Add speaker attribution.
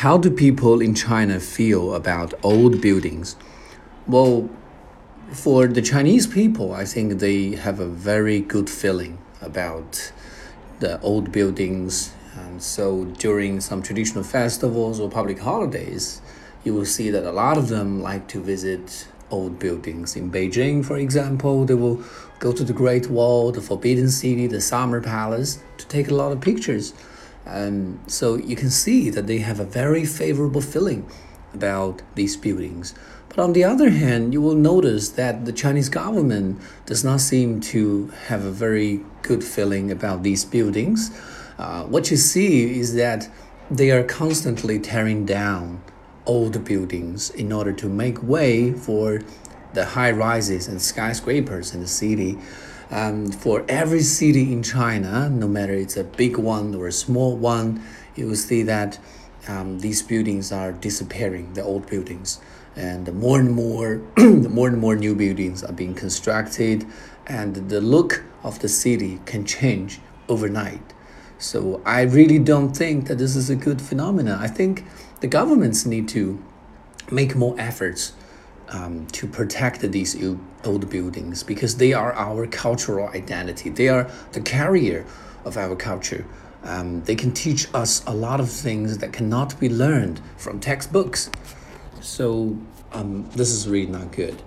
Speaker 1: How do people in China feel about old buildings? Well, for the Chinese people, I think they have a very good feeling about the old buildings. And so during some traditional festivals or public holidays, you will see that a lot of them like to visit old buildings. In Beijing, for example, they will go to the Great Wall, the Forbidden City, the Summer Palace to take a lot of pictures. Um, so you can see that they have a very favorable feeling about these buildings. But on the other hand, you will notice that the Chinese government does not seem to have a very good feeling about these buildings. Uh, what you see is that they are constantly tearing down old buildings in order to make way for the high rises and skyscrapers in the city. Um, for every city in China, no matter it's a big one or a small one, you will see that um, these buildings are disappearing, the old buildings, and more and more, more and more new buildings are being constructed, and the look of the city can change overnight. So I really don't think that this is a good phenomenon. I think the governments need to make more efforts um, to protect these old buildings because they are our cultural identity. They are the carrier of our culture. Um, they can teach us a lot of things that cannot be learned from textbooks. So um, this is really not good.